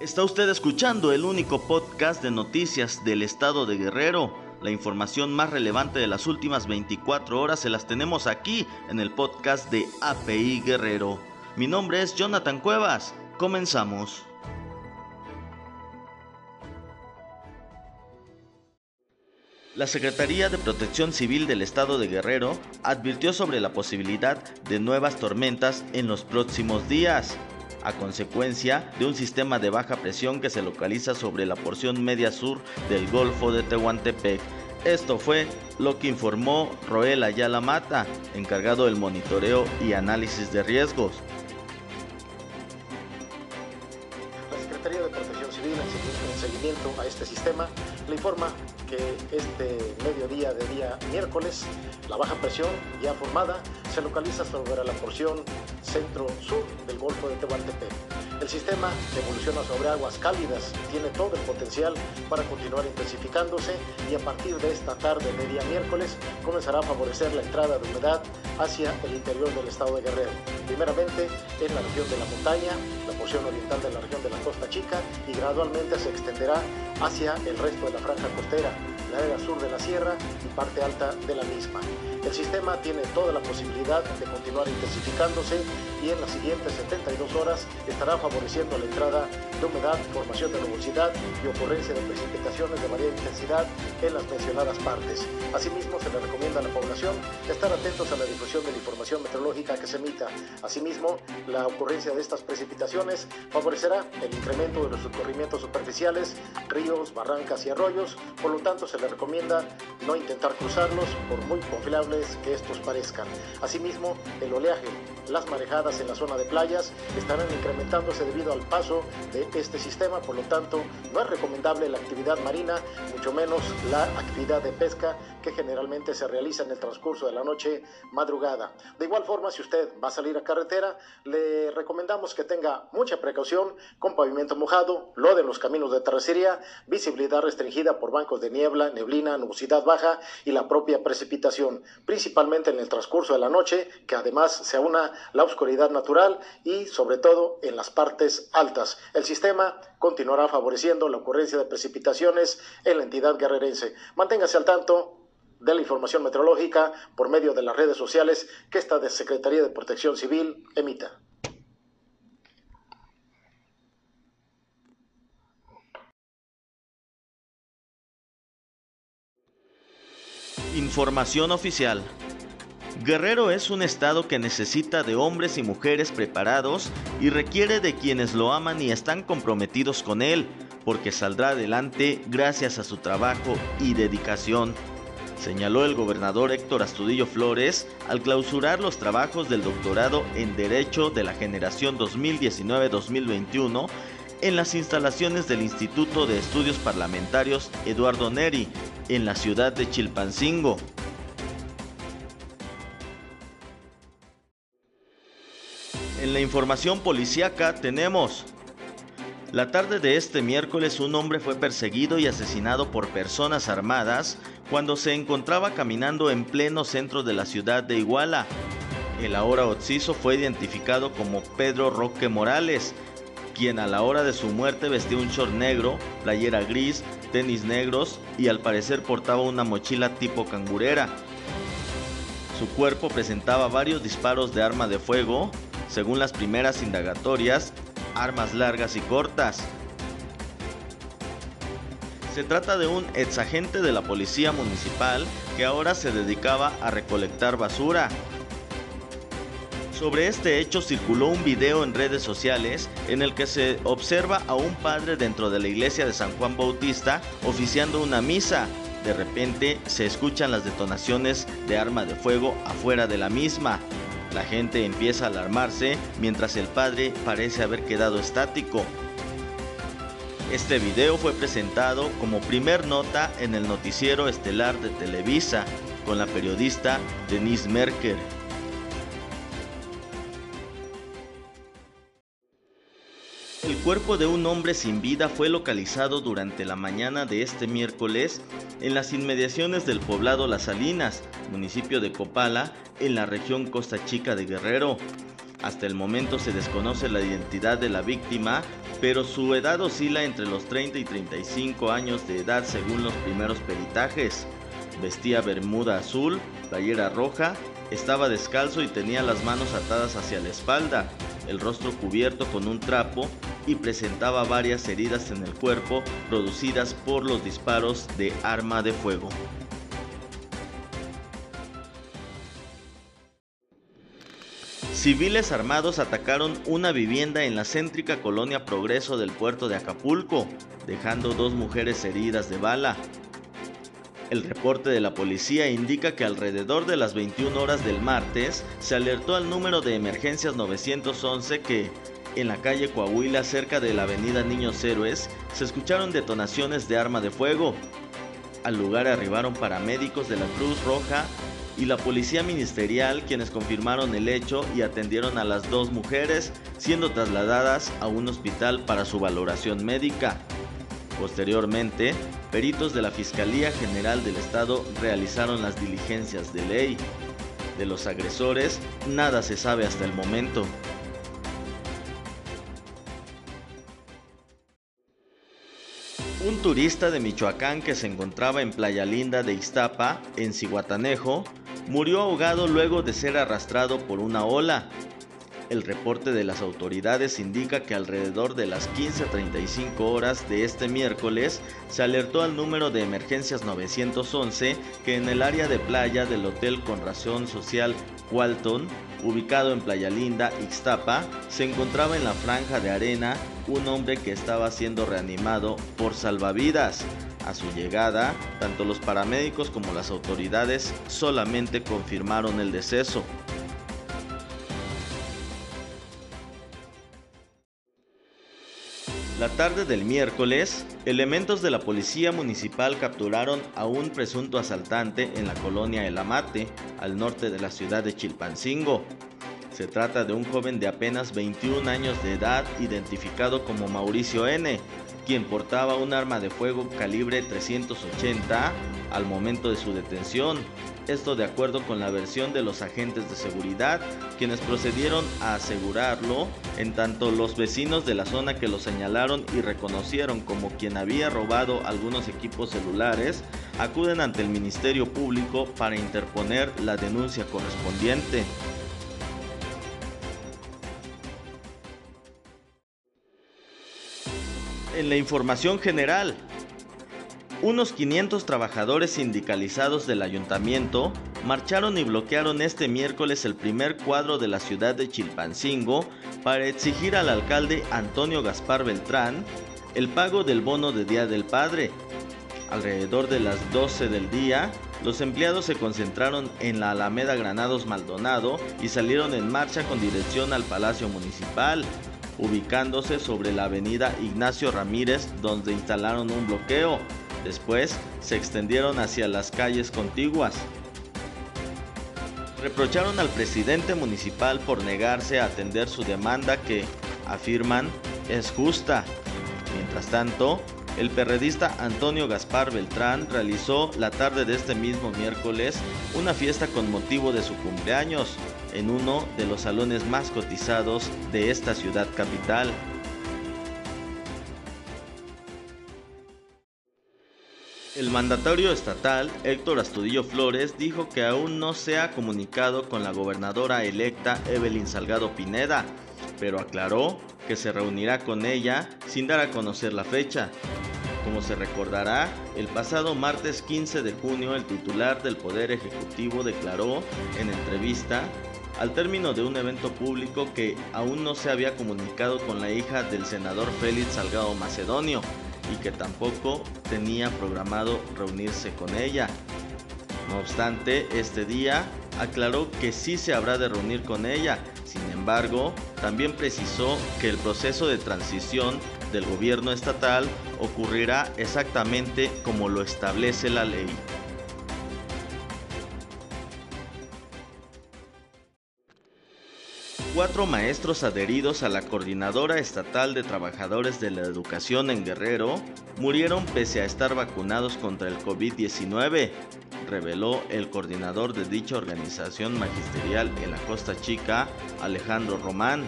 Está usted escuchando el único podcast de noticias del estado de Guerrero. La información más relevante de las últimas 24 horas se las tenemos aquí en el podcast de API Guerrero. Mi nombre es Jonathan Cuevas. Comenzamos. La Secretaría de Protección Civil del Estado de Guerrero advirtió sobre la posibilidad de nuevas tormentas en los próximos días a consecuencia de un sistema de baja presión que se localiza sobre la porción media sur del Golfo de Tehuantepec. Esto fue lo que informó Roel Ayala Mata, encargado del monitoreo y análisis de riesgos. Sistema, le informa que este mediodía de día miércoles, la baja presión ya formada se localiza sobre la porción centro-sur del Golfo de Tehuantepec. El sistema evoluciona sobre aguas cálidas tiene todo el potencial para continuar intensificándose y a partir de esta tarde de día miércoles comenzará a favorecer la entrada de humedad hacia el interior del estado de Guerrero. Primeramente en la región de la montaña, oriental de la región de la Costa Chica y gradualmente se extenderá hacia el resto de la franja costera, la área sur de la sierra y parte alta de la misma. El sistema tiene toda la posibilidad de continuar intensificándose y en las siguientes 72 horas estará favoreciendo la entrada de humedad, formación de nubosidad y ocurrencia de precipitaciones de variada intensidad en las mencionadas partes. Asimismo, se le recomienda a la población estar atentos a la difusión de la información meteorológica que se emita. Asimismo, la ocurrencia de estas precipitaciones favorecerá el incremento de los escurrimientos superficiales, ríos, barrancas y arroyos, por lo tanto se le recomienda no intentar cruzarlos por muy confiables que estos parezcan. Asimismo, el oleaje, las marejadas en la zona de playas estarán incrementándose debido al paso de este sistema, por lo tanto no es recomendable la actividad marina, mucho menos la actividad de pesca que generalmente se realiza en el transcurso de la noche madrugada. De igual forma, si usted va a salir a carretera, le recomendamos que tenga mucha precaución con pavimento mojado, lo de los caminos de terracería, visibilidad restringida por bancos de niebla, neblina, nubosidad baja y la propia precipitación, principalmente en el transcurso de la noche, que además se aúna la oscuridad natural y sobre todo en las partes altas. El sistema continuará favoreciendo la ocurrencia de precipitaciones en la entidad guerrerense. Manténgase al tanto de la información meteorológica por medio de las redes sociales que esta Secretaría de Protección Civil emita. Información oficial. Guerrero es un estado que necesita de hombres y mujeres preparados y requiere de quienes lo aman y están comprometidos con él, porque saldrá adelante gracias a su trabajo y dedicación, señaló el gobernador Héctor Astudillo Flores al clausurar los trabajos del doctorado en Derecho de la generación 2019-2021 en las instalaciones del Instituto de Estudios Parlamentarios Eduardo Neri, en la ciudad de Chilpancingo. En la información policíaca tenemos... La tarde de este miércoles un hombre fue perseguido y asesinado por personas armadas cuando se encontraba caminando en pleno centro de la ciudad de Iguala. El ahora occiso fue identificado como Pedro Roque Morales, quien a la hora de su muerte vestía un short negro, playera gris, tenis negros y al parecer portaba una mochila tipo cangurera. Su cuerpo presentaba varios disparos de arma de fuego, según las primeras indagatorias, armas largas y cortas. Se trata de un exagente de la policía municipal que ahora se dedicaba a recolectar basura. Sobre este hecho circuló un video en redes sociales en el que se observa a un padre dentro de la iglesia de San Juan Bautista oficiando una misa. De repente se escuchan las detonaciones de arma de fuego afuera de la misma. La gente empieza a alarmarse mientras el padre parece haber quedado estático. Este video fue presentado como primer nota en el noticiero estelar de Televisa con la periodista Denise Merker. Cuerpo de un hombre sin vida fue localizado durante la mañana de este miércoles en las inmediaciones del poblado Las Salinas, municipio de Copala, en la región Costa Chica de Guerrero. Hasta el momento se desconoce la identidad de la víctima pero su edad oscila entre los 30 y 35 años de edad según los primeros peritajes. Vestía bermuda azul, playera roja, estaba descalzo y tenía las manos atadas hacia la espalda, el rostro cubierto con un trapo y presentaba varias heridas en el cuerpo producidas por los disparos de arma de fuego. Civiles armados atacaron una vivienda en la céntrica colonia Progreso del puerto de Acapulco, dejando dos mujeres heridas de bala. El reporte de la policía indica que alrededor de las 21 horas del martes se alertó al número de emergencias 911 que, en la calle Coahuila cerca de la avenida Niños Héroes, se escucharon detonaciones de arma de fuego. Al lugar arribaron paramédicos de la Cruz Roja y la policía ministerial quienes confirmaron el hecho y atendieron a las dos mujeres siendo trasladadas a un hospital para su valoración médica. Posteriormente, peritos de la Fiscalía General del Estado realizaron las diligencias de ley. De los agresores, nada se sabe hasta el momento. Un turista de Michoacán que se encontraba en Playa Linda de Iztapa, en Cihuatanejo, murió ahogado luego de ser arrastrado por una ola. El reporte de las autoridades indica que alrededor de las 15.35 horas de este miércoles se alertó al número de emergencias 911 que en el área de playa del Hotel con Razón Social Walton, ubicado en Playa Linda, Ixtapa, se encontraba en la franja de arena un hombre que estaba siendo reanimado por salvavidas. A su llegada, tanto los paramédicos como las autoridades solamente confirmaron el deceso. La tarde del miércoles, elementos de la policía municipal capturaron a un presunto asaltante en la colonia El Amate, al norte de la ciudad de Chilpancingo. Se trata de un joven de apenas 21 años de edad identificado como Mauricio N., quien portaba un arma de fuego calibre 380 al momento de su detención. Esto de acuerdo con la versión de los agentes de seguridad, quienes procedieron a asegurarlo, en tanto los vecinos de la zona que lo señalaron y reconocieron como quien había robado algunos equipos celulares, acuden ante el Ministerio Público para interponer la denuncia correspondiente. En la información general, unos 500 trabajadores sindicalizados del ayuntamiento marcharon y bloquearon este miércoles el primer cuadro de la ciudad de Chilpancingo para exigir al alcalde Antonio Gaspar Beltrán el pago del bono de Día del Padre. Alrededor de las 12 del día, los empleados se concentraron en la Alameda Granados Maldonado y salieron en marcha con dirección al Palacio Municipal, ubicándose sobre la avenida Ignacio Ramírez donde instalaron un bloqueo. Después se extendieron hacia las calles contiguas. Reprocharon al presidente municipal por negarse a atender su demanda que, afirman, es justa. Mientras tanto, el perredista Antonio Gaspar Beltrán realizó la tarde de este mismo miércoles una fiesta con motivo de su cumpleaños en uno de los salones más cotizados de esta ciudad capital. El mandatario estatal, Héctor Astudillo Flores, dijo que aún no se ha comunicado con la gobernadora electa Evelyn Salgado Pineda, pero aclaró que se reunirá con ella sin dar a conocer la fecha. Como se recordará, el pasado martes 15 de junio el titular del Poder Ejecutivo declaró en entrevista al término de un evento público que aún no se había comunicado con la hija del senador Félix Salgado Macedonio, y que tampoco tenía programado reunirse con ella. No obstante, este día aclaró que sí se habrá de reunir con ella. También precisó que el proceso de transición del gobierno estatal ocurrirá exactamente como lo establece la ley. Cuatro maestros adheridos a la Coordinadora Estatal de Trabajadores de la Educación en Guerrero murieron pese a estar vacunados contra el COVID-19, reveló el coordinador de dicha organización magisterial en la Costa Chica, Alejandro Román.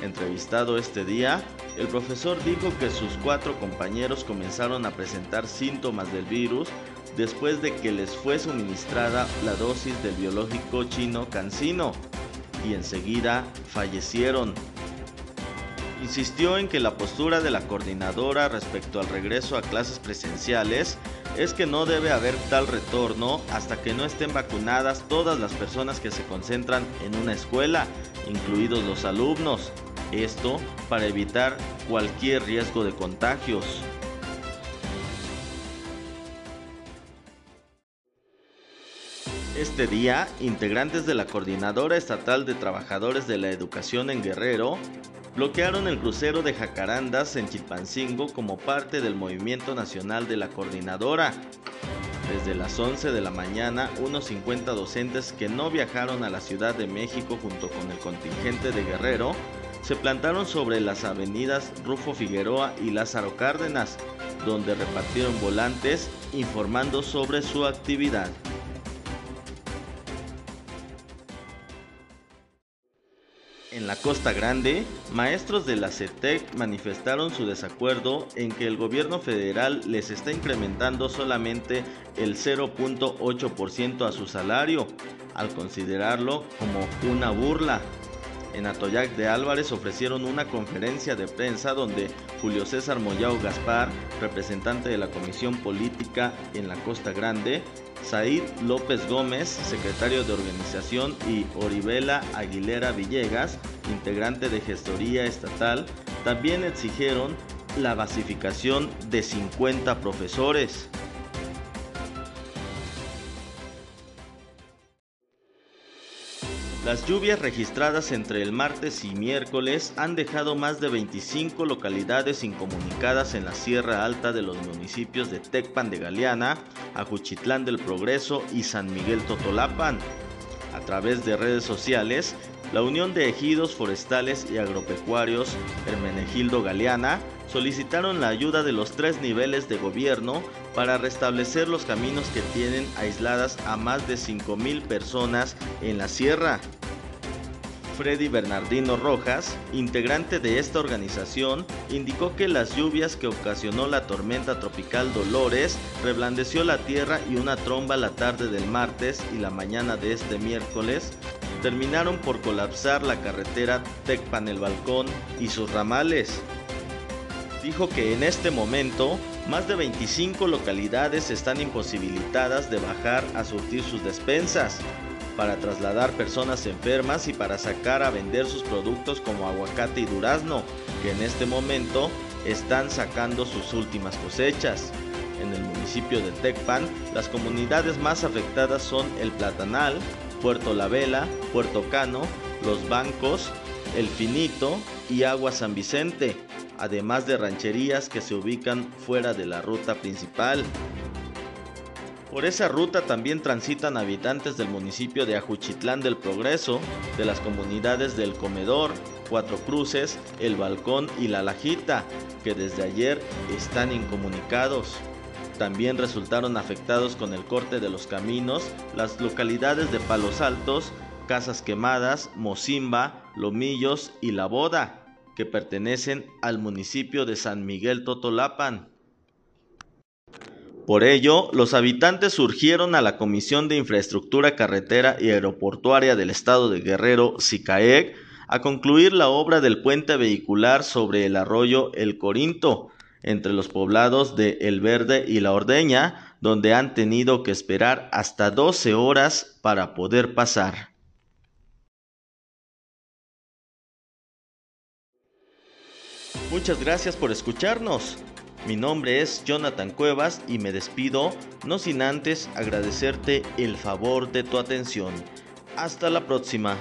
Entrevistado este día, el profesor dijo que sus cuatro compañeros comenzaron a presentar síntomas del virus después de que les fue suministrada la dosis del biológico chino Cancino y enseguida fallecieron. Insistió en que la postura de la coordinadora respecto al regreso a clases presenciales es que no debe haber tal retorno hasta que no estén vacunadas todas las personas que se concentran en una escuela, incluidos los alumnos. Esto para evitar cualquier riesgo de contagios. Este día, integrantes de la Coordinadora Estatal de Trabajadores de la Educación en Guerrero bloquearon el crucero de Jacarandas en Chilpancingo como parte del movimiento nacional de la Coordinadora. Desde las 11 de la mañana, unos 50 docentes que no viajaron a la Ciudad de México junto con el contingente de Guerrero se plantaron sobre las avenidas Rufo Figueroa y Lázaro Cárdenas, donde repartieron volantes informando sobre su actividad. En la Costa Grande, maestros de la CETEC manifestaron su desacuerdo en que el gobierno federal les está incrementando solamente el 0.8% a su salario, al considerarlo como una burla. En Atoyac de Álvarez ofrecieron una conferencia de prensa donde Julio César Moyao Gaspar, representante de la Comisión Política en la Costa Grande, Said López Gómez, secretario de organización, y Oribela Aguilera Villegas, integrante de gestoría estatal, también exigieron la basificación de 50 profesores. Las lluvias registradas entre el martes y miércoles han dejado más de 25 localidades incomunicadas en la Sierra Alta de los municipios de Tecpan de Galeana, Ajuchitlán del Progreso y San Miguel Totolapan. A través de redes sociales, la Unión de Ejidos Forestales y Agropecuarios Hermenegildo Galeana solicitaron la ayuda de los tres niveles de gobierno para restablecer los caminos que tienen aisladas a más de 5.000 personas en la sierra. Freddy Bernardino Rojas, integrante de esta organización, indicó que las lluvias que ocasionó la tormenta tropical Dolores reblandeció la tierra y una tromba la tarde del martes y la mañana de este miércoles terminaron por colapsar la carretera Tecpan el Balcón y sus ramales. Dijo que en este momento más de 25 localidades están imposibilitadas de bajar a surtir sus despensas, para trasladar personas enfermas y para sacar a vender sus productos como aguacate y durazno, que en este momento están sacando sus últimas cosechas. En el municipio de Tecpan, las comunidades más afectadas son El Platanal, Puerto La Vela, Puerto Cano, Los Bancos, El Finito y Agua San Vicente, además de rancherías que se ubican fuera de la ruta principal. Por esa ruta también transitan habitantes del municipio de Ajuchitlán del Progreso, de las comunidades del Comedor, Cuatro Cruces, El Balcón y La Lajita, que desde ayer están incomunicados. También resultaron afectados con el corte de los caminos las localidades de Palos Altos, Casas Quemadas, Mozimba, Lomillos y La Boda, que pertenecen al municipio de San Miguel Totolapan. Por ello, los habitantes surgieron a la Comisión de Infraestructura Carretera y Aeroportuaria del Estado de Guerrero, SICAEG, a concluir la obra del puente vehicular sobre el arroyo El Corinto, entre los poblados de El Verde y La Ordeña, donde han tenido que esperar hasta 12 horas para poder pasar. Muchas gracias por escucharnos. Mi nombre es Jonathan Cuevas y me despido, no sin antes agradecerte el favor de tu atención. Hasta la próxima.